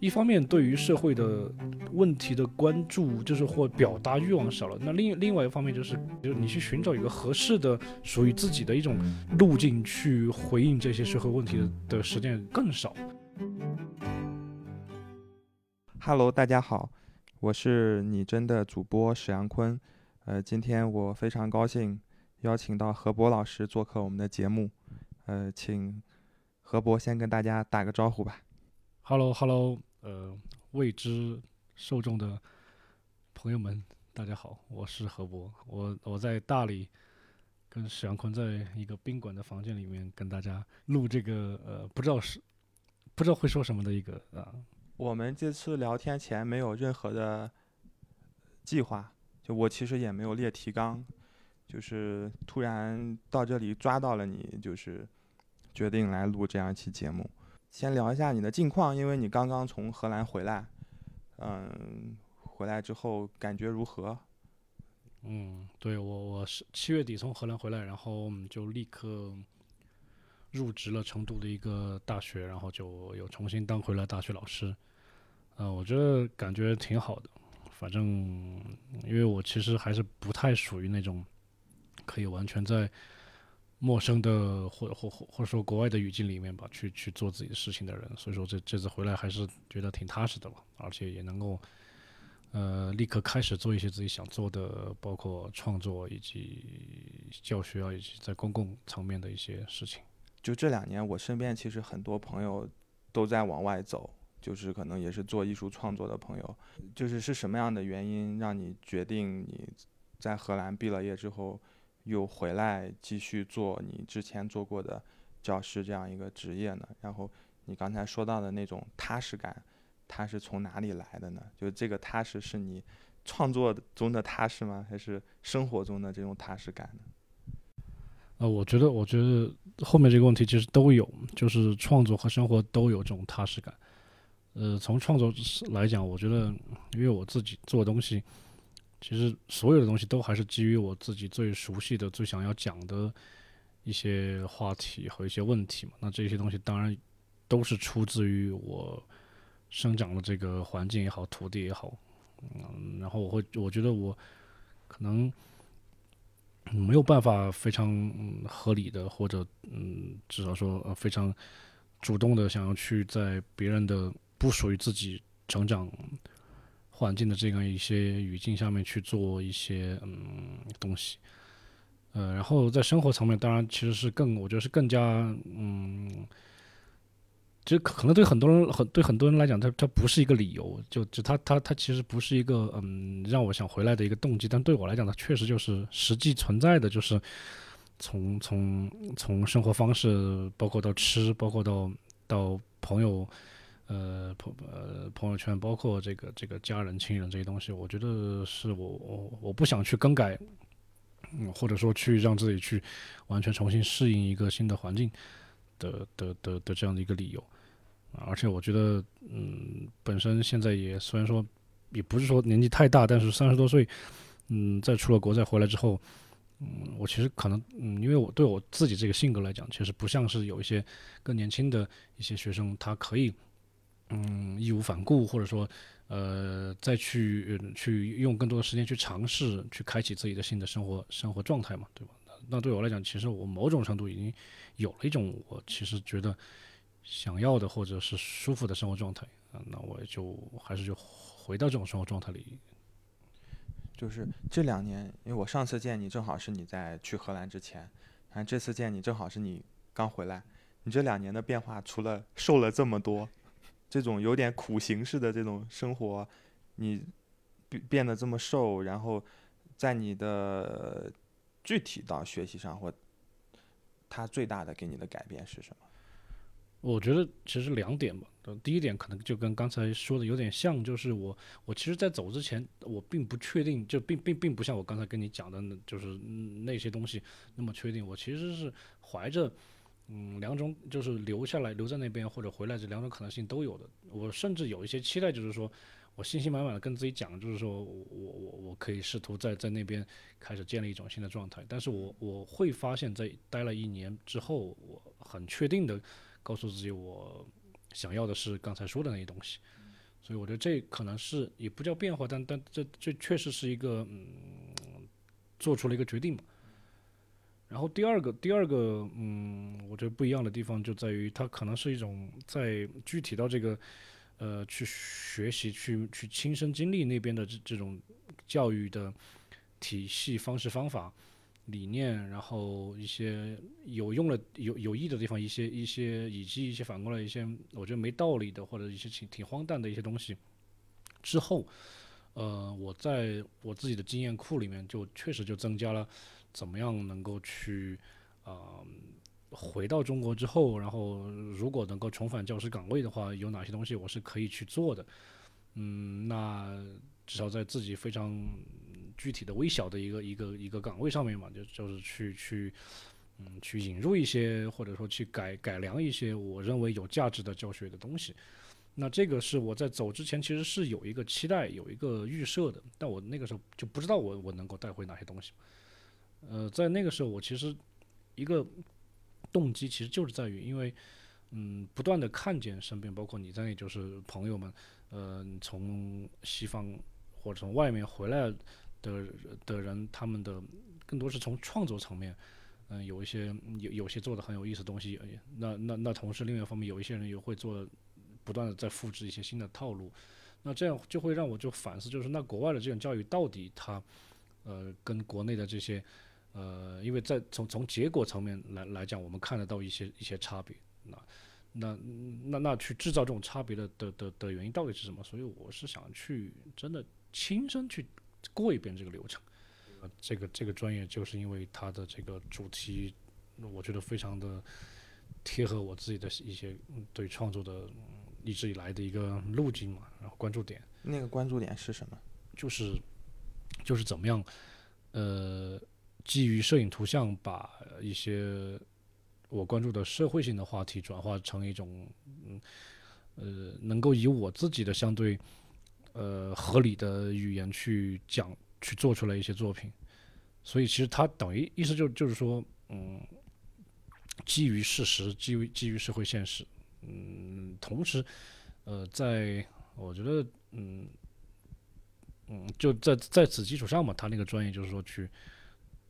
一方面对于社会的问题的关注，就是或表达欲望少了；那另另外一方面就是，就是你去寻找一个合适的属于自己的一种路径去回应这些社会问题的的时间更少。Hello，大家好，我是你真的主播史阳坤。呃，今天我非常高兴邀请到何博老师做客我们的节目。呃，请何博先跟大家打个招呼吧。Hello，Hello。呃，未知受众的朋友们，大家好，我是何博，我我在大理跟史阳坤在一个宾馆的房间里面跟大家录这个呃，不知道是不知道会说什么的一个啊。我们这次聊天前没有任何的计划，就我其实也没有列提纲，就是突然到这里抓到了你，就是决定来录这样一期节目。先聊一下你的近况，因为你刚刚从荷兰回来，嗯，回来之后感觉如何？嗯，对我我是七月底从荷兰回来，然后我们就立刻入职了成都的一个大学，然后就又重新当回了大学老师。呃，我觉得感觉挺好的，反正因为我其实还是不太属于那种可以完全在。陌生的或或或或者说国外的语境里面吧，去去做自己的事情的人，所以说这这次回来还是觉得挺踏实的吧，而且也能够，呃，立刻开始做一些自己想做的，包括创作以及教学啊，以及在公共层面的一些事情。就这两年，我身边其实很多朋友都在往外走，就是可能也是做艺术创作的朋友，就是是什么样的原因让你决定你在荷兰毕了业之后？又回来继续做你之前做过的教师这样一个职业呢？然后你刚才说到的那种踏实感，它是从哪里来的呢？就这个踏实是你创作中的踏实吗？还是生活中的这种踏实感呢？呃，我觉得，我觉得后面这个问题其实都有，就是创作和生活都有这种踏实感。呃，从创作来讲，我觉得因为我自己做东西。其实所有的东西都还是基于我自己最熟悉的、最想要讲的一些话题和一些问题嘛。那这些东西当然都是出自于我生长的这个环境也好、土地也好。嗯，然后我会，我觉得我可能没有办法非常合理的，或者嗯，至少说呃非常主动的想要去在别人的不属于自己成长。环境的这样一些语境下面去做一些嗯东西，呃，然后在生活层面，当然其实是更，我觉得是更加嗯，其实可能对很多人很对很多人来讲，它它不是一个理由，就就它它它其实不是一个嗯让我想回来的一个动机，但对我来讲，它确实就是实际存在的，就是从从从生活方式，包括到吃，包括到到朋友。呃朋呃朋友圈，包括这个这个家人亲人这些东西，我觉得是我我我不想去更改，嗯，或者说去让自己去完全重新适应一个新的环境的的的的这样的一个理由，而且我觉得，嗯，本身现在也虽然说也不是说年纪太大，但是三十多岁，嗯，在出了国再回来之后，嗯，我其实可能，嗯，因为我对我自己这个性格来讲，其实不像是有一些更年轻的一些学生，他可以。嗯，义无反顾，或者说，呃，再去去用更多的时间去尝试，去开启自己的新的生活生活状态嘛，对吧？那对我来讲，其实我某种程度已经有了一种我其实觉得想要的或者是舒服的生活状态啊，那我就还是就回到这种生活状态里。就是这两年，因为我上次见你正好是你在去荷兰之前，然后这次见你正好是你刚回来，你这两年的变化，除了瘦了这么多。这种有点苦行式的这种生活，你变变得这么瘦，然后在你的具体到学习上或他最大的给你的改变是什么？我觉得其实两点吧。第一点可能就跟刚才说的有点像，就是我我其实，在走之前，我并不确定，就并并并不像我刚才跟你讲的，就是那些东西那么确定。我其实是怀着。嗯，两种就是留下来留在那边或者回来这两种可能性都有的。我甚至有一些期待，就是说我信心满满的跟自己讲，就是说我我我可以试图在在那边开始建立一种新的状态。但是我我会发现，在待了一年之后，我很确定的告诉自己，我想要的是刚才说的那些东西。所以我觉得这可能是也不叫变化，但但这这确实是一个嗯，做出了一个决定嘛。然后第二个第二个嗯，我觉得不一样的地方就在于它可能是一种在具体到这个呃去学习去去亲身经历那边的这这种教育的体系方式方法。理念，然后一些有用的、有有益的地方，一些一些，以及一些反过来一些我觉得没道理的或者一些挺挺荒诞的一些东西，之后，呃，我在我自己的经验库里面就确实就增加了怎么样能够去啊回到中国之后，然后如果能够重返教师岗位的话，有哪些东西我是可以去做的，嗯，那至少在自己非常。具体的微小的一个一个一个岗位上面嘛，就就是去去嗯去引入一些或者说去改改良一些我认为有价值的教学的东西。那这个是我在走之前其实是有一个期待有一个预设的，但我那个时候就不知道我我能够带回哪些东西。呃，在那个时候我其实一个动机其实就是在于，因为嗯不断的看见身边包括你在内就是朋友们，呃从西方或者从外面回来。的的人，他们的更多是从创作层面，嗯，有一些有有些做的很有意思的东西。那那那同时，另外一方面，有一些人也会做，不断的在复制一些新的套路。那这样就会让我就反思，就是那国外的这种教育到底它，呃，跟国内的这些，呃，因为在从从结果层面来来讲，我们看得到一些一些差别。那那那那去制造这种差别的的的的原因到底是什么？所以我是想去真的亲身去。过一遍这个流程，这个这个专业就是因为它的这个主题，我觉得非常的贴合我自己的一些对创作的一直以来的一个路径嘛，然后关注点。那个关注点是什么？就是就是怎么样，呃，基于摄影图像把一些我关注的社会性的话题转化成一种，嗯，呃，能够以我自己的相对。呃，合理的语言去讲，去做出来一些作品，所以其实它等于意思就就是说，嗯，基于事实，基于基于社会现实，嗯，同时，呃，在我觉得，嗯，嗯，就在在此基础上嘛，他那个专业就是说去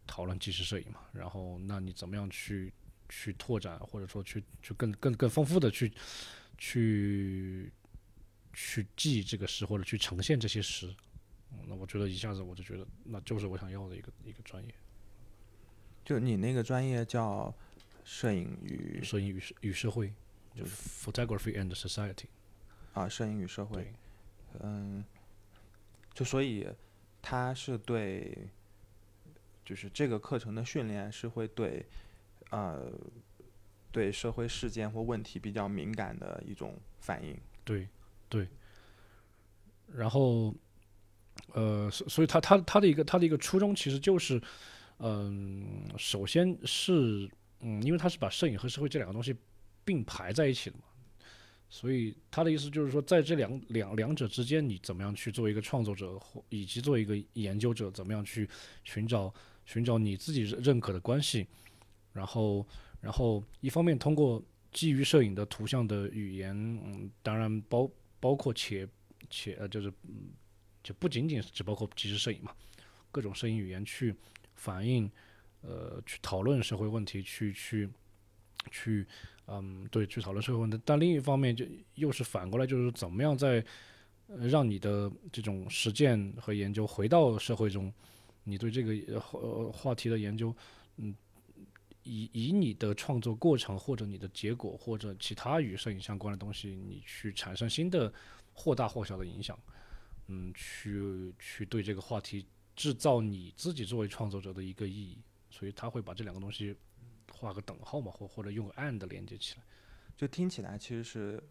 讨论纪实摄影嘛，然后那你怎么样去去拓展，或者说去去更更更丰富的去去。去记这个诗，或者去呈现这些诗，那我觉得一下子我就觉得，那就是我想要的一个一个专业。就你那个专业叫摄影与摄影与与社会，就是 photography and society。啊，摄影与社会。嗯，就所以它是对，就是这个课程的训练是会对，呃，对社会事件或问题比较敏感的一种反应。对。对，然后，呃，所所以他他他的一个他的一个初衷其实就是，嗯，首先是嗯，因为他是把摄影和社会这两个东西并排在一起的嘛，所以他的意思就是说，在这两两两者之间，你怎么样去做一个创作者，或以及做一个研究者，怎么样去寻找寻找你自己认认可的关系，然后然后一方面通过基于摄影的图像的语言，嗯，当然包。包括且且呃，就是嗯，就不仅仅是只包括即时摄影嘛，各种摄影语言去反映，呃，去讨论社会问题，去去去，嗯，对，去讨论社会问题。但另一方面，就又是反过来，就是怎么样在让你的这种实践和研究回到社会中，你对这个呃话题的研究，嗯。以以你的创作过程或者你的结果或者其他与摄影相关的东西，你去产生新的或大或小的影响，嗯，去去对这个话题制造你自己作为创作者的一个意义，所以他会把这两个东西画个等号嘛，或或者用 and 连接起来，就听起来其实是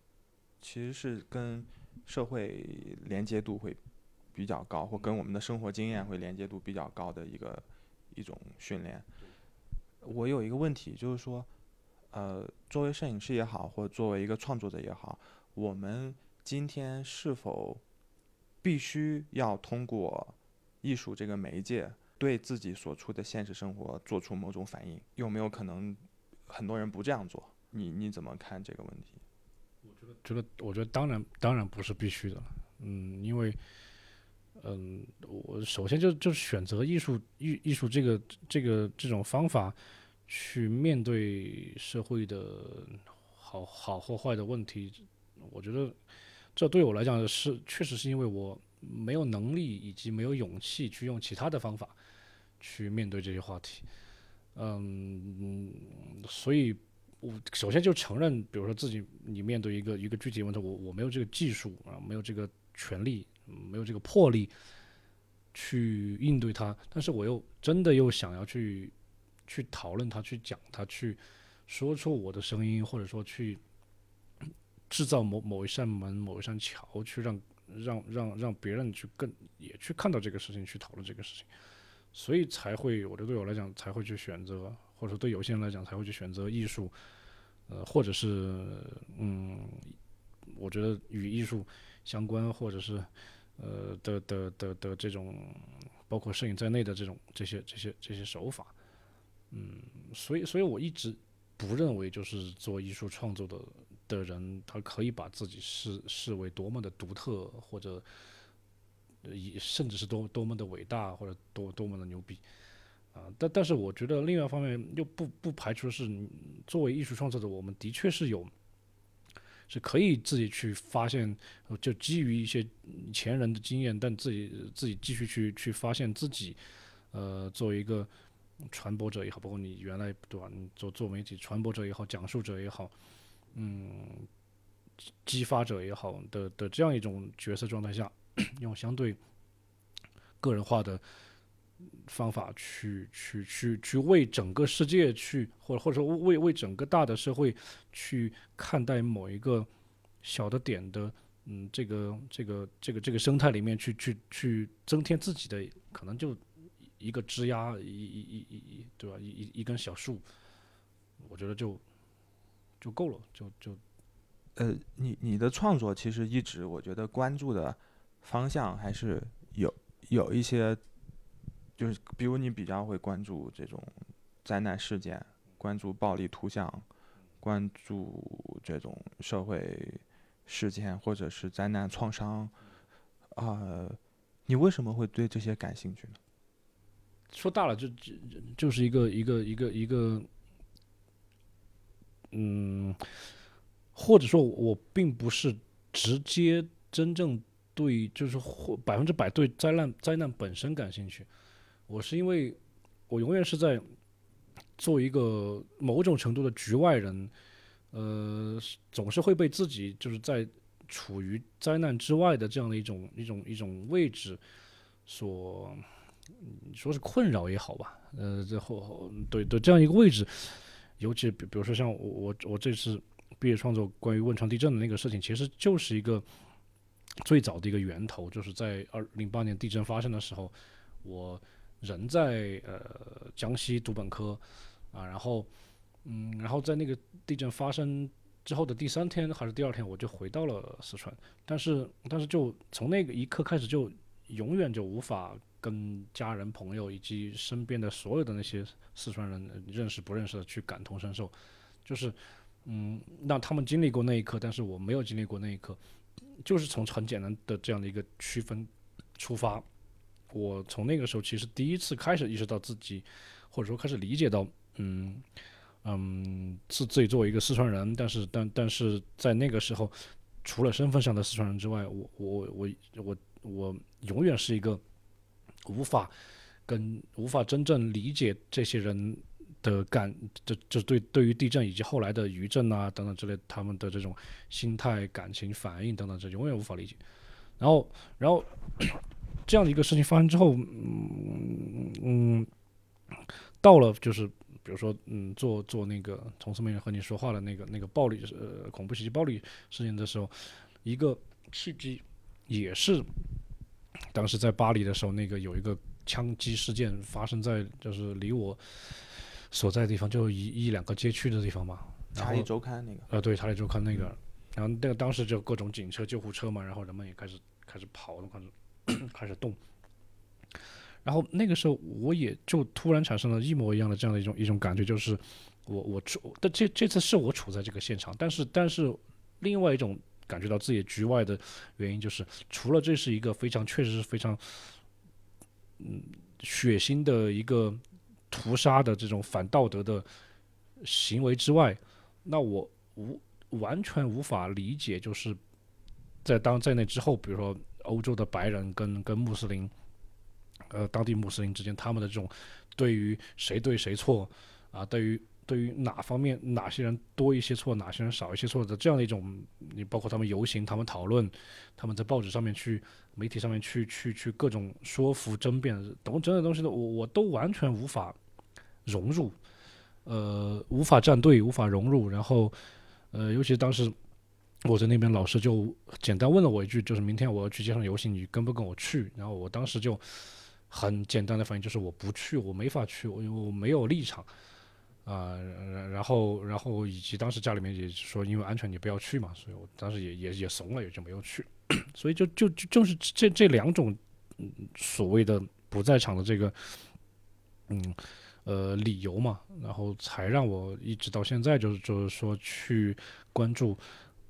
其实是跟社会连接度会比较高，或跟我们的生活经验会连接度比较高的一个一种训练。我有一个问题，就是说，呃，作为摄影师也好，或作为一个创作者也好，我们今天是否必须要通过艺术这个媒介，对自己所处的现实生活做出某种反应？有没有可能很多人不这样做？你你怎么看这个问题？我觉得，觉得，我觉得当然，当然不是必须的。嗯，因为，嗯，我首先就就是选择艺术艺艺术这个这个这种方法去面对社会的好好或坏的问题，我觉得这对我来讲是确实是因为我没有能力以及没有勇气去用其他的方法去面对这些话题，嗯，所以。我首先就承认，比如说自己你面对一个一个具体问题，我我没有这个技术啊，没有这个权利，没有这个魄力去应对它。但是我又真的又想要去去讨论它，去讲它，去说出我的声音，或者说去制造某某一扇门、某一扇桥，去让让让让别人去更也去看到这个事情，去讨论这个事情。所以才会，我觉得对我来讲才会去选择。或者说对有些人来讲才会去选择艺术，呃，或者是嗯，我觉得与艺术相关，或者是呃的的的的这种，包括摄影在内的这种这些这些这些手法，嗯，所以所以我一直不认为就是做艺术创作的的人，他可以把自己视视为多么的独特，或者以甚至是多多么的伟大，或者多多么的牛逼。啊，但但是我觉得另外一方面又不不排除是作为艺术创作者，我们的确是有是可以自己去发现，就基于一些前人的经验，但自己自己继续去去发现自己，呃，作为一个传播者也好，包括你原来对吧，你做做媒体传播者也好，讲述者也好，嗯，激发者也好的的这样一种角色状态下，用相对个人化的。方法去去去去为整个世界去，或者或者说为为整个大的社会去看待某一个小的点的，嗯，这个这个这个这个生态里面去去去增添自己的可能就一个枝丫一一一一对吧一一一根小树，我觉得就就够了，就就呃，你你的创作其实一直我觉得关注的方向还是有有一些。就是，比如你比较会关注这种灾难事件，关注暴力图像，关注这种社会事件或者是灾难创伤，啊，你为什么会对这些感兴趣呢？说大了，就就就是一个一个一个一个，嗯，或者说我并不是直接真正对，就是或百分之百对灾难灾难本身感兴趣。我是因为，我永远是在做一个某种程度的局外人，呃，总是会被自己就是在处于灾难之外的这样的一种一种一种位置所，说是困扰也好吧，呃，最后对对这样一个位置，尤其比比如说像我我我这次毕业创作关于汶川地震的那个事情，其实就是一个最早的一个源头，就是在二零八年地震发生的时候，我。人在呃江西读本科啊，然后嗯，然后在那个地震发生之后的第三天还是第二天，我就回到了四川。但是但是就从那个一刻开始，就永远就无法跟家人朋友以及身边的所有的那些四川人认识不认识的去感同身受，就是嗯，让他们经历过那一刻，但是我没有经历过那一刻，就是从很简单的这样的一个区分出发。我从那个时候其实第一次开始意识到自己，或者说开始理解到，嗯嗯，是自己作为一个四川人，但是但但是在那个时候，除了身份上的四川人之外，我我我我我永远是一个无法跟无法真正理解这些人的感，就就对对于地震以及后来的余震啊等等之类他们的这种心态、感情、反应等等，这永远无法理解。然后然后。这样的一个事情发生之后，嗯嗯，到了就是比如说，嗯，做做那个从侧面和你说话的那个那个暴力呃恐怖袭击暴力事件的时候，一个契机也是当时在巴黎的时候，那个有一个枪击事件发生在就是离我所在的地方就一一两个街区的地方嘛。查理周刊那个。呃，对，查理周刊那个，然后那个当时就各种警车、救护车嘛，然后人们也开始开始跑，开始。开始动，然后那个时候我也就突然产生了一模一样的这样的一种一种感觉，就是我我处，但这这次是我处在这个现场，但是但是另外一种感觉到自己局外的原因，就是除了这是一个非常确实是非常嗯血腥的一个屠杀的这种反道德的行为之外，那我无完全无法理解，就是在当在那之后，比如说欧洲的白人跟跟穆斯林，呃，当地穆斯林之间他们的这种对于谁对谁错啊，对于对于哪方面哪些人多一些错，哪些人少一些错的这样的一种，你包括他们游行，他们讨论，他们在报纸上面去、媒体上面去去去各种说服、争辩等等的东西的，我我都完全无法融入，呃，无法站队，无法融入。然后，呃，尤其当时我在那边，老师就简单问了我一句，就是明天我要去街上游行，你跟不跟我去？然后我当时就很简单的反应就是我不去，我没法去，我因为我没有立场。啊，然然后然后以及当时家里面也说，因为安全你不要去嘛，所以我当时也也也怂了，也就没有去。所以就就就就是这这两种所谓的不在场的这个嗯呃理由嘛，然后才让我一直到现在就是就是说去关注，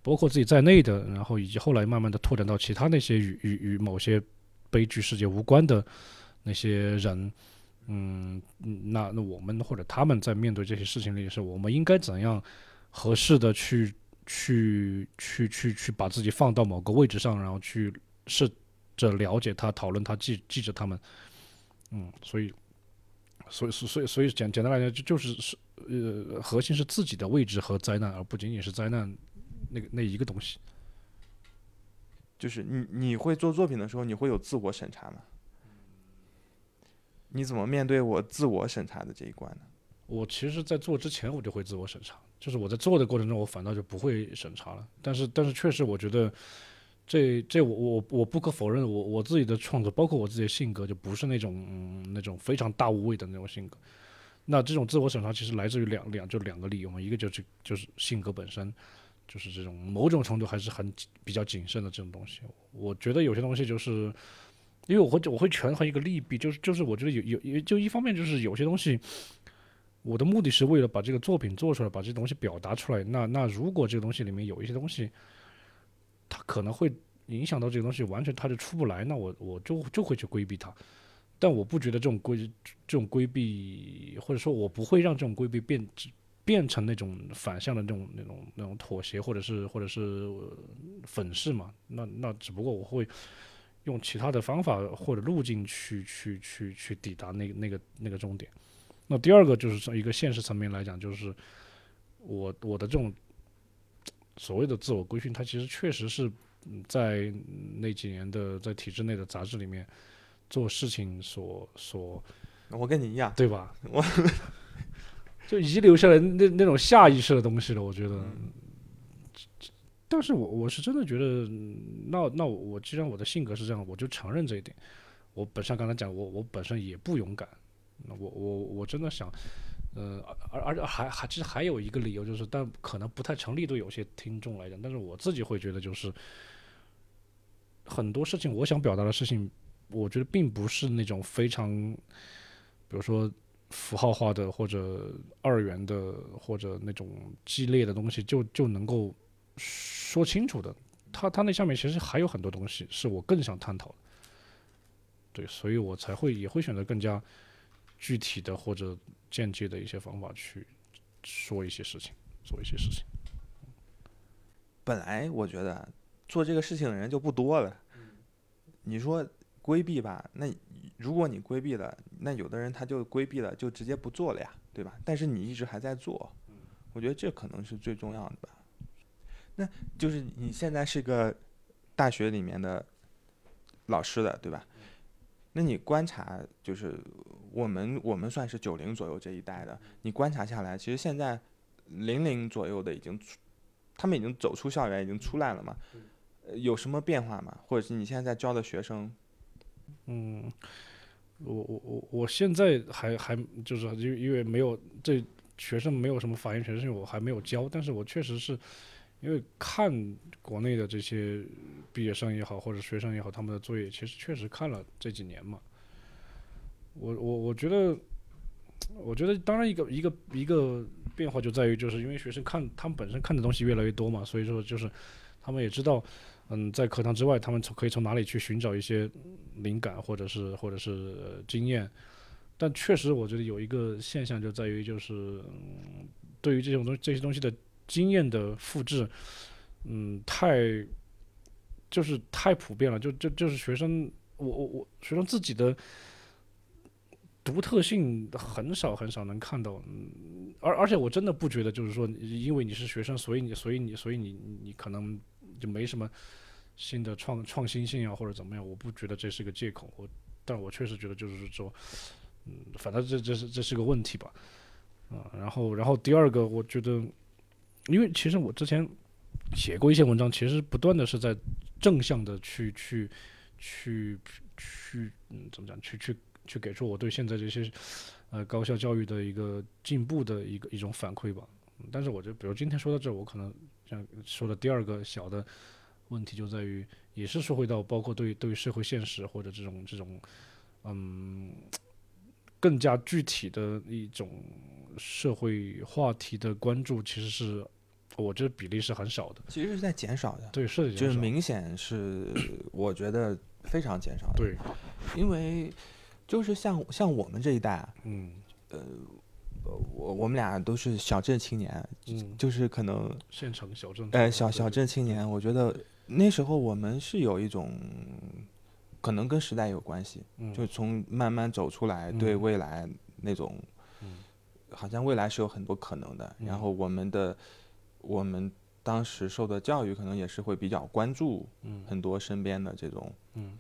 包括自己在内的，然后以及后来慢慢的拓展到其他那些与与与某些悲剧事件无关的那些人。嗯，那那我们或者他们在面对这些事情里，是我们应该怎样合适的去去去去去把自己放到某个位置上，然后去试着了解他、讨论他、记记着他们。嗯，所以，所以所以所以简简单来讲，就就是是呃，核心是自己的位置和灾难，而不仅仅是灾难那个那一个东西。就是你你会做作品的时候，你会有自我审查吗？你怎么面对我自我审查的这一关呢？我其实，在做之前，我就会自我审查，就是我在做的过程中，我反倒就不会审查了。但是，但是确实，我觉得这这我我我不可否认，我我自己的创作，包括我自己的性格，就不是那种嗯那种非常大无畏的那种性格。那这种自我审查其实来自于两两就两个理由嘛，一个就是就是性格本身，就是这种某种程度还是很比较谨慎的这种东西。我觉得有些东西就是。因为我会我会权衡一个利弊，就是就是我觉得有有有就一方面就是有些东西，我的目的是为了把这个作品做出来，把这东西表达出来。那那如果这个东西里面有一些东西，它可能会影响到这个东西，完全它就出不来，那我我就就会去规避它。但我不觉得这种规这种规避，或者说我不会让这种规避变变成那种反向的那种那种那种妥协，或者是或者是粉饰嘛。那那只不过我会。用其他的方法或者路径去去去去抵达那个那个那个终点。那第二个就是从一个现实层面来讲，就是我我的这种所谓的自我规训，它其实确实是在那几年的在体制内的杂志里面做事情所所。我跟你一样，对吧？我就遗留下来那那种下意识的东西了，我觉得。但是我我是真的觉得，那那我既然我的性格是这样，我就承认这一点。我本身刚才讲，我我本身也不勇敢。那我我我真的想，呃，而而且还还其实还有一个理由就是，但可能不太成立对有些听众来讲。但是我自己会觉得，就是很多事情我想表达的事情，我觉得并不是那种非常，比如说符号化的或者二元的或者那种激烈的东西，就就能够。说清楚的，他他那下面其实还有很多东西是我更想探讨的，对，所以我才会也会选择更加具体的或者间接的一些方法去说一些事情，做一些事情。本来我觉得做这个事情的人就不多了，你说规避吧，那如果你规避了，那有的人他就规避了，就直接不做了呀，对吧？但是你一直还在做，我觉得这可能是最重要的吧。那就是你现在是个大学里面的老师的，对吧？那你观察，就是我们我们算是九零左右这一代的，你观察下来，其实现在零零左右的已经出，他们已经走出校园，已经出来了嘛？有什么变化吗？或者是你现在在教的学生？嗯，我我我我现在还还就是因因为没有这学生没有什么发言权，是因为我还没有教，但是我确实是。因为看国内的这些毕业生也好，或者学生也好，他们的作业其实确实看了这几年嘛。我我我觉得，我觉得当然一个一个一个变化就在于，就是因为学生看他们本身看的东西越来越多嘛，所以说就是他们也知道，嗯，在课堂之外，他们从可以从哪里去寻找一些灵感，或者是或者是、经验。但确实，我觉得有一个现象就在于，就是、嗯、对于这种东这些东西的经验的复制，嗯，太就是太普遍了，就就就是学生，我我我学生自己的独特性很少很少能看到，嗯，而而且我真的不觉得就是说，因为你是学生，所以你所以你所以你你可能就没什么新的创创新性啊或者怎么样，我不觉得这是个借口，我但我确实觉得就是说，嗯，反正这这是这是个问题吧，啊，然后然后第二个我觉得，因为其实我之前写过一些文章，其实不断的是在正向的去去去去嗯怎么讲去去去给出我对现在这些呃高校教育的一个进步的一个一种反馈吧。但是我觉得，比如今天说到这，我可能像说的第二个小的问题就在于，也是说回到包括对对社会现实或者这种这种嗯更加具体的一种社会话题的关注，其实是我觉得比例是很少的。其实是在减少的，对，是就是明显是我觉得非常减少的。对，因为就是像像我们这一代啊，嗯我我们俩都是小镇青年，嗯，就是可能县城小镇，呃小小镇青年，我觉得那时候我们是有一种可能跟时代有关系，嗯。就从慢慢走出来，对嗯。未来那种，嗯。好像未来是有很多可能的。然嗯后我们的我们当时受的教育，可能也是会比较关注嗯。很多身边的这种嗯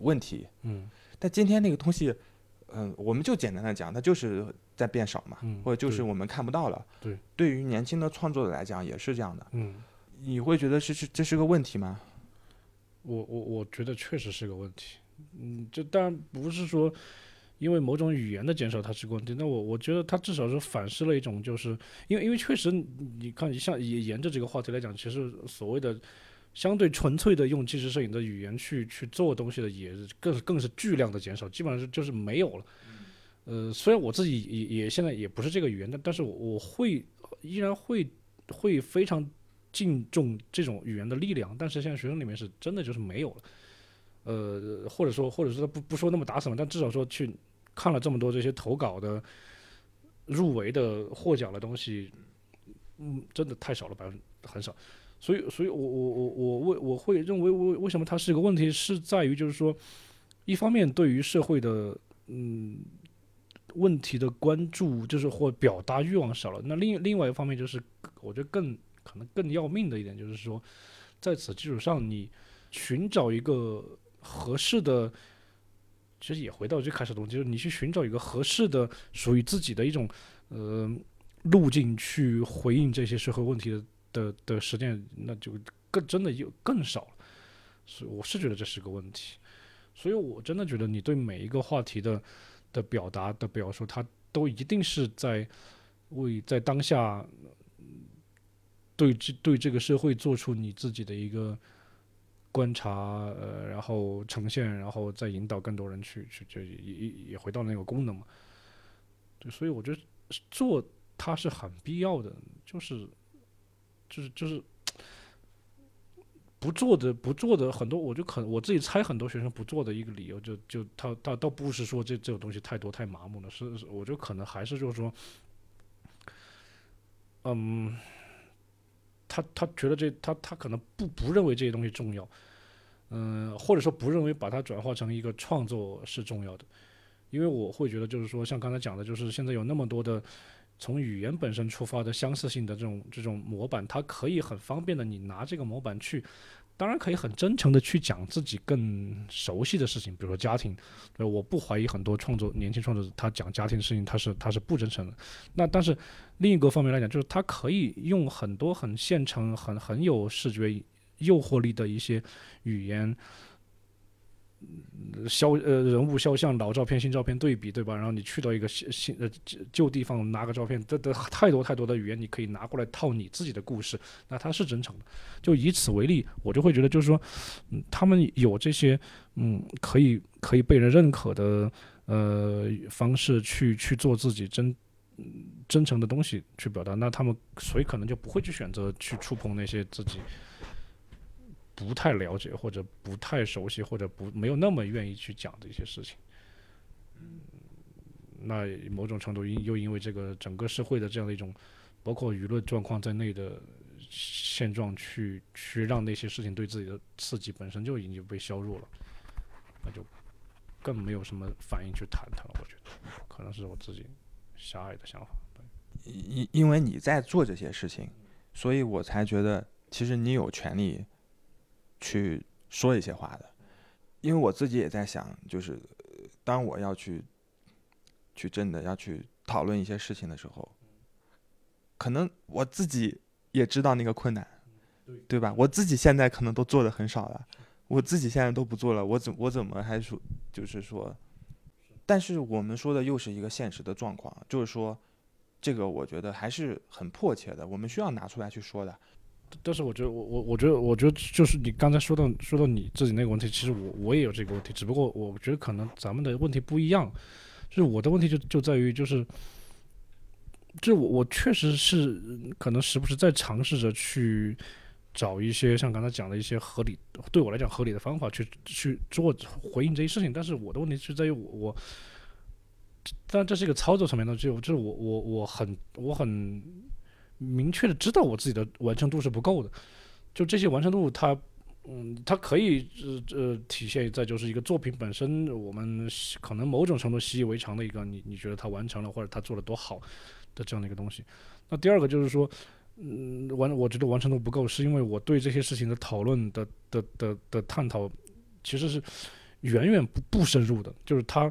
问题。嗯。但今天那个东西，嗯、我们就简单的讲，它就是在变少嘛，嗯或者就是我们看不到了。对，对于年轻的创作者来讲，也是这样的。嗯，你会觉得是是这是个问题吗？我我我觉得确实是个问题。嗯，这当然不是说因为某种语言的减少它是个问题，那我我觉得它至少是反思了一种，就是因为因为确实你你看，像也沿着这个话题来讲，其实所谓的相对纯粹的用纪实摄影的语言去去做东西的，也是更更是巨量的减少，基本上是就是没有了。呃，虽然我自己也也现在也不是这个语言，但但是我我会依然会会非常敬重这种语言的力量，但是现在学生里面是真的就是没有了。呃，或者说或者说不不说那么打死嘛，但至少说去看了这么多这些投稿的、入围的、获奖的东西，嗯，真的太少了，百分很少。所以，所以我我我我为我会认为为为什么它是一个问题，是在于就是说，一方面对于社会的嗯问题的关注，就是或表达欲望少了。那另另外一方面就是，我觉得更可能更要命的一点就是说，在此基础上，你寻找一个合适的，其实也回到最开始的东西，就是你去寻找一个合适的属于自己的一种呃路径去回应这些社会问题的的的实践，那就更真的就更少了。所以我是觉得这是个问题，所以我真的觉得你对每一个话题的的表达的表述，它都一定是在为在当下对这对这个社会做出你自己的一个观察，呃，然后呈现，然后再引导更多人去去就也也也回到那个功能嘛。对，所以我觉得做它是很必要的，就是就是就是不做的不做的很多，我就可能我自己猜很多学生不做的一个理由就，就他他倒不是说这这种东西太多太麻木了，是是我觉得可能还是就是说，嗯，他他觉得这他他可能不不认为这些东西重要，嗯、或者说不认为把它转化成一个创作是重要的，因为我会觉得就是说像刚才讲的，就是现在有那么多的。从语言本身出发的相似性的这种这种模板，它可以很方便的，你拿这个模板去，当然可以很真诚的去讲自己更熟悉的事情，比如说家庭。对，我不怀疑很多创作年轻创作者他讲家庭的事情，他是他是不真诚的。那但是另一个方面来讲，就是他可以用很多很现成、很很有视觉诱惑力的一些语言。肖呃人物肖像老照片新照片对比对吧？然后你去到一个新新呃旧地方拿个照片，这这太多太多的语言你可以拿过来套你自己的故事，那它是真诚的。就以此为例，我就会觉得就是说，嗯，他们有这些嗯可以可以被人认可的呃方式去去做自己真真诚的东西去表达，那他们所以可能就不会去选择去触碰那些自己不太了解或者不太熟悉或者不没有那么愿意去讲的一些事情。嗯那某种程度因又因为这个整个社会的这样的一种，包括舆论状况在内的现状，去去让那些事情对自己的刺激本身就已经被削弱了，那就更没有什么反应去谈它了。我觉得可能是我自己狭隘的想法。因因为你在做这些事情，所以我才觉得其实你有权利去说一些话的。因为我自己也在想，就是当我要去去真的要去讨论一些事情的时候，可能我自己也知道那个困难，对吧？我自己现在可能都做的很少了，我自己现在都不做了，我怎我怎么还说就是说？但是我们说的又是一个现实的状况，就是说。这个我觉得还是很迫切的，我们需要拿出来去说的。但是我觉得，我我我觉得，我觉得就是你刚才说到说到你自己那个问题，其实我我也有这个问题，只不过我觉得可能咱们的问题不一样。就是我的问题就就在于，就是就我我确实是可能时不时在尝试着去找一些像刚才讲的一些合理，对我来讲合理的方法去去做回应这些事情。但是我的问题是在于我我。但这是一个操作层面的，就就是我我我很我很明确的知道我自己的完成度是不够的，就这些完成度，它嗯，它可以呃呃体现在就是一个作品本身，我们可能某种程度习以为常的一个，你你觉得它完成了或者它做的多好的这样的一个东西。那第二个就是说，嗯，完我觉得完成度不够，是因为我对这些事情的讨论的的的的探讨其实是远远不不深入的，就是它。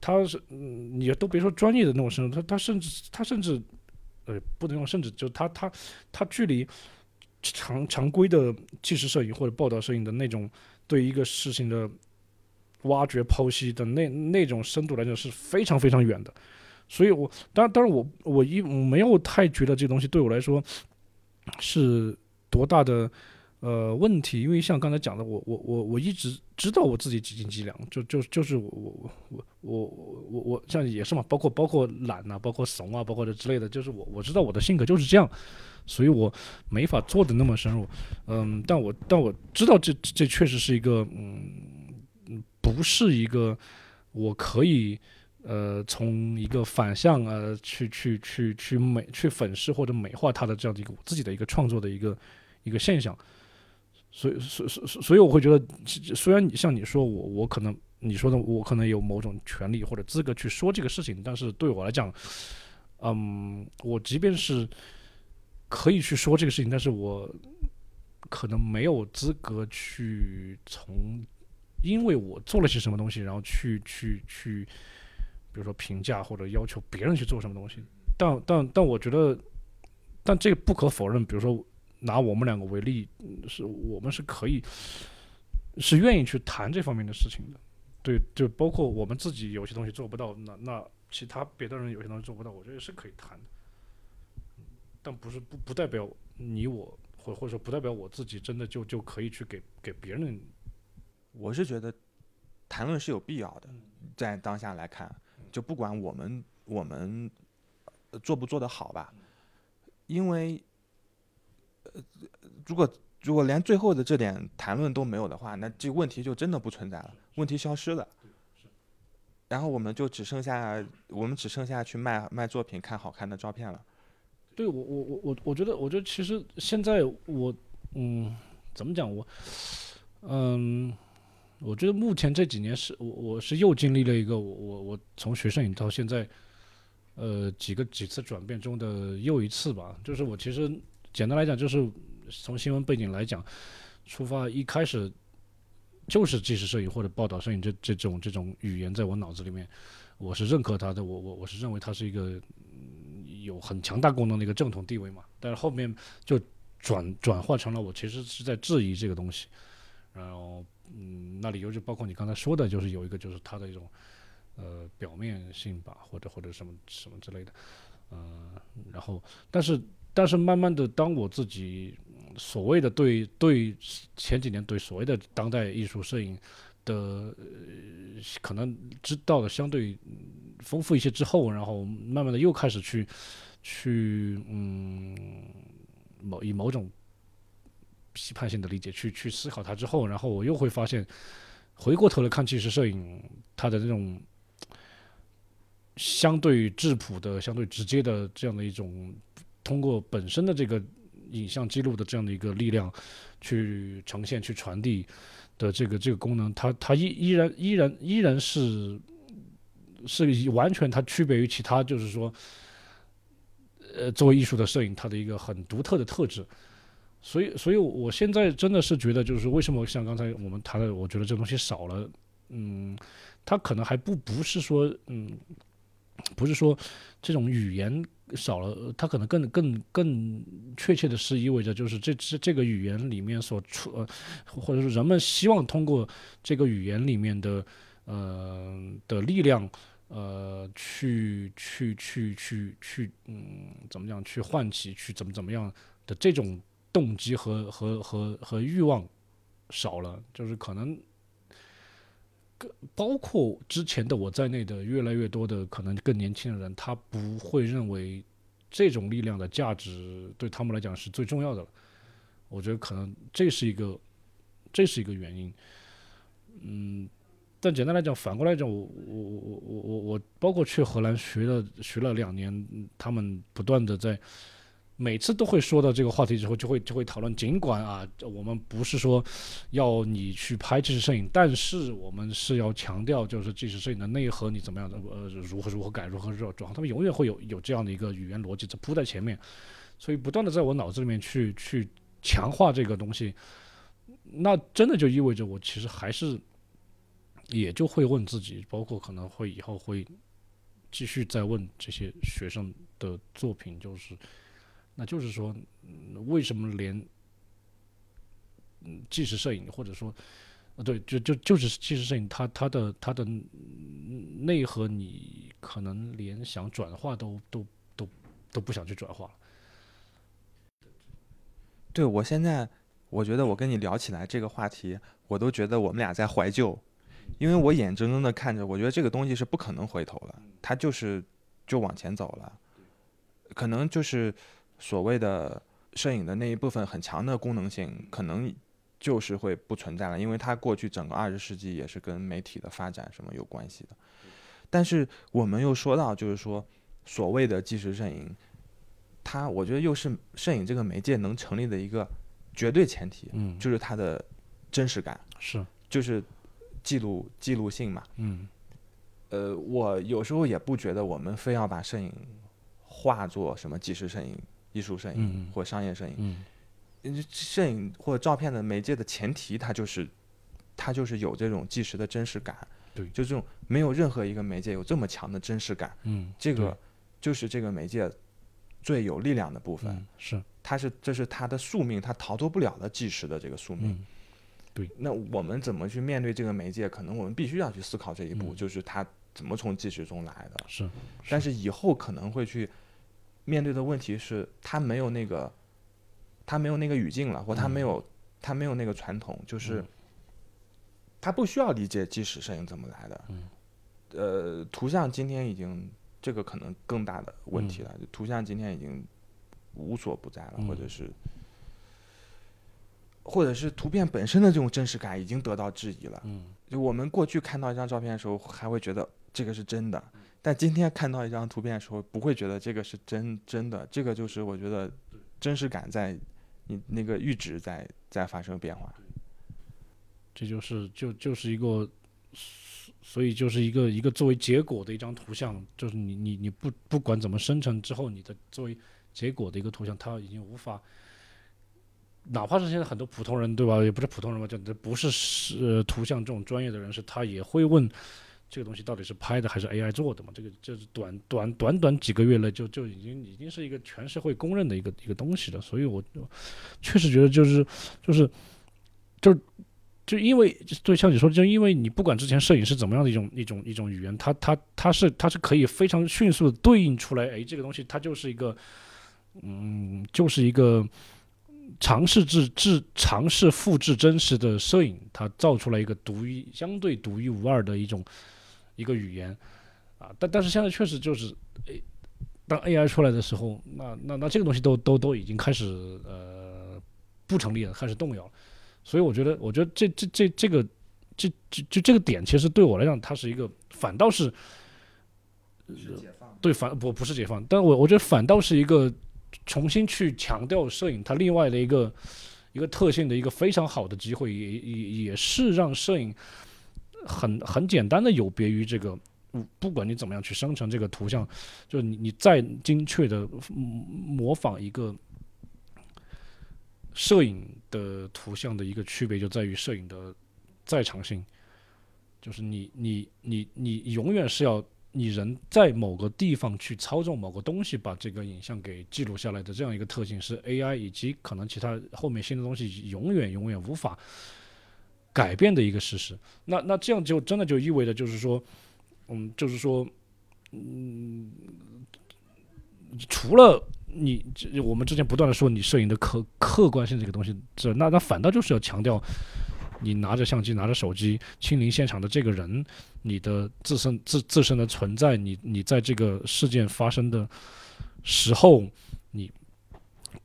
他是，嗯，你都别说专业的那种深入，他他甚至他甚至，对，不能用甚至，就他他他距离常常规的纪实摄影或者报道摄影的那种对一个事情的挖掘剖析的那那种深度来讲是非常非常远的，所以我当然当然我我一没有太觉得这东西对我来说是多大的。呃，问题，因为像刚才讲的，我我我我一直知道我自己几斤几两，就就就是我我我我我我我像也是嘛，包括包括懒呐，包括怂啊，包括这之类的，就是我我知道我的性格就是这样，所以我没法做的那么深入，嗯，但我但我知道这这确实是一个嗯，不是一个我可以呃从一个反向呃去去去去美去粉饰或者美化它的这样的一个我自己的一个创作的一个一个现象。所以，所所所以，我会觉得，虽然你像你说我，我可能你说的，我可能有某种权利或者资格去说这个事情，但是对我来讲，嗯，我即便是可以去说这个事情，但是我可能没有资格去从，因为我做了些什么东西，然后去去去，比如说评价或者要求别人去做什么东西。但但但，我觉得，但这个不可否认，比如说。拿我们两个为例，是我们是可以，是愿意去谈这方面的事情的，对，就包括我们自己有些东西做不到，那那其他别的人有些东西做不到，我觉得是可以谈的，但不是不不代表你我或或者说不代表我自己真的就就可以去给给别人，我是觉得谈论是有必要的，在当下来看，就不管我们我们做不做得好吧，因为。如果如果连最后的这点谈论都没有的话，那这问题就真的不存在了，问题消失了。然后我们就只剩下我们只剩下去卖卖作品、看好看的照片了。对我我我我我觉得我觉得其实现在我嗯怎么讲我嗯我觉得目前这几年是我我是又经历了一个我我我从学摄影到现在呃几个几次转变中的又一次吧，就是我其实。简单来讲，就是从新闻背景来讲出发，一开始就是纪实摄影或者报道摄影这这种这种语言，在我脑子里面，我是认可它的，我我我是认为它是一个有很强大功能的一个正统地位嘛。但是后面就转转化成了我其实是在质疑这个东西，然后嗯，那理由就包括你刚才说的，就是有一个就是它的一种呃表面性吧，或者或者什么什么之类的，嗯，然后但是。但是慢慢的，当我自己所谓的对对前几年对所谓的当代艺术摄影的可能知道的相对丰富一些之后，然后慢慢的又开始去去嗯某以某种批判性的理解去去思考它之后，然后我又会发现，回过头来看纪实摄影，它的这种相对质朴的、相对直接的这样的一种，通过本身的这个影像记录的这样的一个力量去呈现、去传递的这个这个功能，它它依依然依然依然是是完全它区别于其他，就是说。呃，作为艺术的摄影，它的一个很独特的特质，所以，所以我现在真的是觉得，就是为什么像刚才我们谈的，我觉得这东西少了，嗯，它可能还不不是说，嗯，不是说这种语言少了，它可能更更更确切的是意味着，就是这这这个语言里面所出，或者说人们希望通过这个语言里面的，呃的力量。呃，去去去去去，嗯，怎么样？去唤起，去怎么怎么样的这种动机和和和和欲望少了，就是可能，包括之前的我在内的越来越多的可能更年轻的人，他不会认为这种力量的价值对他们来讲是最重要的了。我觉得可能这是一个，这是一个原因，嗯。但简单来讲，反过来讲，我我我我我我包括去荷兰学了学了两年，他们不断的在每次都会说到这个话题之后，就会就会讨论。尽管啊，我们不是说要你去拍纪实摄影，但是我们是要强调，就是纪实摄影的内核，你怎么样的呃如何如何改，如何如何装，他们永远会有有这样的一个语言逻辑在铺在前面，所以不断的在我脑子里面去去强化这个东西，那真的就意味着我其实还是。也就会问自己，包括可能会以后会继续再问这些学生的作品，就是，那就是说，为什么连，嗯，纪实摄影或者说，呃，对，就就就是纪实摄影，它它的它的内核，你可能连想转化都都都都不想去转化。对我现在，我觉得我跟你聊起来这个话题，我都觉得我们俩在怀旧。因为我眼睁睁的看着，我觉得这个东西是不可能回头了，它就是就往前走了，可能就是所谓的摄影的那一部分很强的功能性，可能就是会不存在了，因为它过去整个二十世纪也是跟媒体的发展什么有关系的。但是我们又说到，就是说所谓的纪实摄影，它我觉得又是摄影这个媒介能成立的一个绝对前提，嗯，就是它的真实感，是，就是。记录记录性嘛，嗯，呃，我有时候也不觉得我们非要把摄影化作什么纪实摄影、艺术摄影或商业摄影，嗯，摄影或照片的媒介的前提，它就是它就是有这种纪实的真实感，对，就这种没有任何一个媒介有这么强的真实感，嗯，这个就是这个媒介最有力量的部分，是，它是这是它的宿命，它逃脱不了的纪实的这个宿命。对，那我们怎么去面对这个媒介？可能我们必须要去思考这一步，就是它怎么从纪实中来的。是，但是以后可能会去面对的问题是，他没有那个，他没有那个语境了，或他没有，他没有那个传统，就是他不需要理解纪实摄影怎么来的。嗯，呃，图像今天已经这个可能更大的问题了，图像今天已经无所不在了，或者是。或者是图片本身的这种真实感已经得到质疑了。嗯，就我们过去看到一张照片的时候，还会觉得这个是真的，但今天看到一张图片的时候，不会觉得这个是真真的。这个就是我觉得真实感在你那个阈值在在发生变化。这就是就就是一个，所以就是一个一个作为结果的一张图像，就是你你你不不管怎么生成之后，你的作为结果的一个图像，它已经无法。哪怕是现在很多普通人，对吧？也不是普通人吧，就不是是图像这种专业的人士，他也会问这个东西到底是拍的还是 AI 做的嘛？这个就是短短短短几个月了，就就已经已经是一个全社会公认的一个一个东西了。所以我确实觉得就是就是就就因为对像你说，就因为你不管之前摄影是怎么样的一种一种一种语言，它它它是它是可以非常迅速的对应出来，哎，这个东西它就是一个嗯，就是一个。尝试制制尝试复制真实的摄影，它造出来一个独一相对独一无二的一种一个语言啊，但但是现在确实就是，诶，当 AI 出来的时候，那那那这个东西都都都已经开始呃不成立了，开始动摇了。所以我觉得，我觉得这这这这个这这就这个点，其实对我来讲，它是一个反倒是对反不不是解放，但我我觉得反倒是一个重新去强调摄影它另外的一个一个特性的一个非常好的机会，也也也是让摄影很很简单的有别于这个。不管你怎么样去生成这个图像，就你你再精确的模仿一个摄影的图像的一个区别，就在于摄影的在场性，就是你你你你永远是要你人在某个地方去操纵某个东西，把这个影像给记录下来的这样一个特性，是 AI 以及可能其他后面新的东西永远永远无法改变的一个事实。那那这样就真的就意味着就是说。嗯，就是说，嗯，除了你，我们之前不断的说你摄影的客客观性这个东西，这那那反倒就是要强调，你拿着相机、拿着手机亲临现场的这个人，你的自身自自身的存在，你你在这个事件发生的时候，你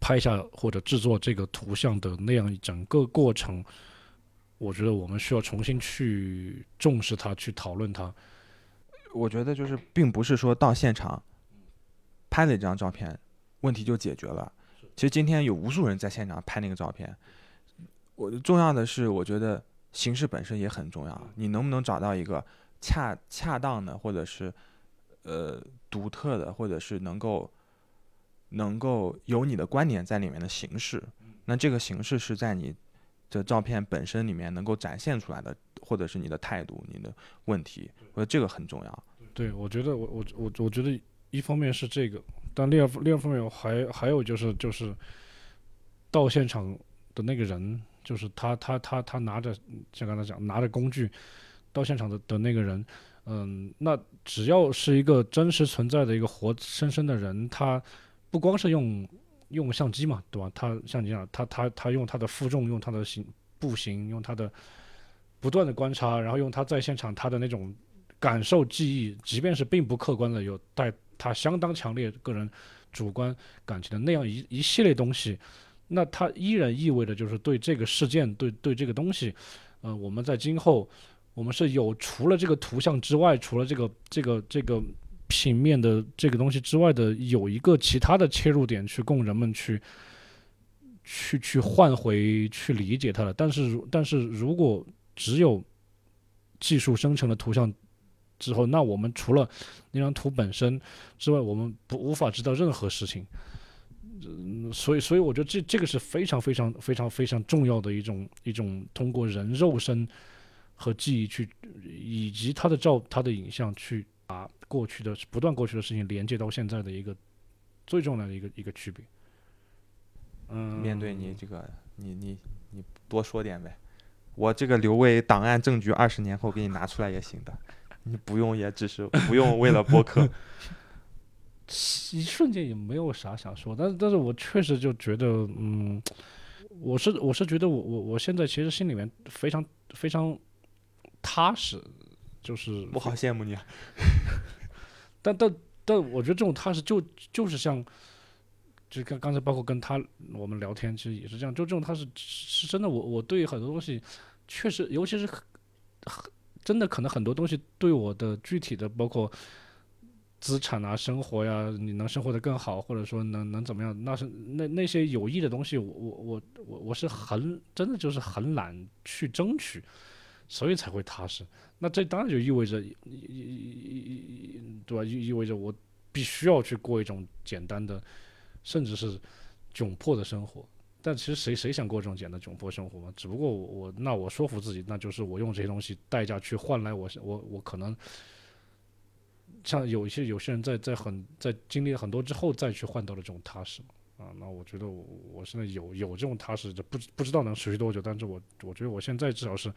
拍下或者制作这个图像的那样整个过程，我觉得我们需要重新去重视它，去讨论它。我觉得就是，并不是说到现场拍了一张照片，问题就解决了。其实今天有无数人在现场拍那个照片。我重要的是，我觉得形式本身也很重要。你能不能找到一个恰恰当的，或者是呃独特的，或者是能够能够有你的观点在里面的形式？那这个形式是在你的照片本身里面能够展现出来的。或者是你的态度，你的问题，我觉得这个很重要。对，我觉得我我我我觉得一方面是这个，但另二另二方面还还有就是就是到现场的那个人，就是他他他他拿着像刚才讲拿着工具到现场的的那个人，嗯，那只要是一个真实存在的一个活生生的人，他不光是用用相机嘛，对吧？他像你讲，他他他用他的负重，用他的行步行，用他的。不断的观察，然后用他在现场他的那种感受记忆，即便是并不客观的，有带他相当强烈个人主观感情的那样一一系列东西，那它依然意味着就是对这个事件，对对这个东西，呃，我们在今后我们是有除了这个图像之外，除了这个这个这个平面的这个东西之外的，有一个其他的切入点去供人们去去去换回去理解它了。但是如但是如果只有技术生成的图像之后，那我们除了那张图本身之外，我们不无法知道任何事情。嗯，所以，所以我觉得这这个是非常非常非常非常重要的一种一种通过人肉身和记忆去，以及他的照他的影像去把过去的不断过去的事情连接到现在的一个最重要的一个一个区别。嗯，面对你这个，你你你多说点呗。我这个留为档案证据，二十年后给你拿出来也行的，你不用也只是不用为了播客。一瞬间也没有啥想说，但是但是我确实就觉得，嗯，我是我是觉得我我我现在其实心里面非常非常踏实，就是我好羡慕你。但但但我觉得这种踏实就就是像。就刚刚才包括跟他我们聊天，其实也是这样。就这种踏实是真的，我我对很多东西确实，尤其是很真的可能很多东西对我的具体的包括资产啊、生活呀，你能生活的更好，或者说能能怎么样，那是那那些有益的东西，我我我我我是很真的就是很懒去争取，所以才会踏实。那这当然就意味着，对吧？意意味着我必须要去过一种简单的。甚至是窘迫的生活，但其实谁谁想过这种简单窘迫生活吗？只不过我我那我说服自己，那就是我用这些东西代价去换来我我我可能像有一些有些人在在很在经历了很多之后再去换到了这种踏实啊。那我觉得我我现在有有这种踏实，不不知道能持续多久，但是我我觉得我现在至少是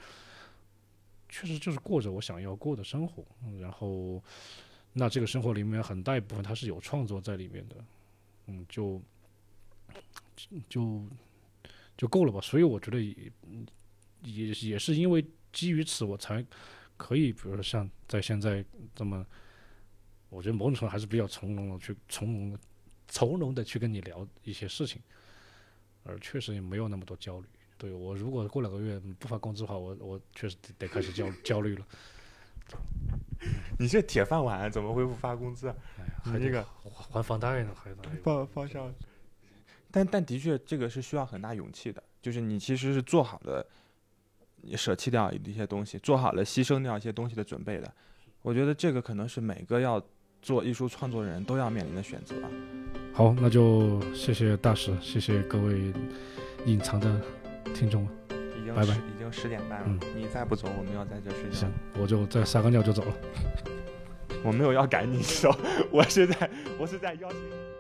确实就是过着我想要过的生活，然后那这个生活里面很大一部分它是有创作在里面的。嗯，就就就够了吧。所以我觉得也也也是因为基于此，我才可以，比如说像在现在这么，我觉得某种程度还是比较从容的去从容的从容的去跟你聊一些事情。而确实也没有那么多焦虑。对我如果过两个月不发工资的话，我我确实得得开始焦 焦虑了。你这铁饭碗怎么会不发工资？哎呀，还得你这个还还房贷呢，还得放放下。但但的确，这个是需要很大勇气的，就是你其实是做好了，你舍弃掉一些东西，做好了牺牲掉一些东西的准备的。我觉得这个可能是每个要做艺术创作人都要面临的选择。好，那就谢谢大使，谢谢各位隐藏的听众们。已经拜拜已经十点半了，嗯你再不走，我们要在这睡觉行。，我就再撒个尿就走了。我没有要赶你走，我是在我是在邀请你。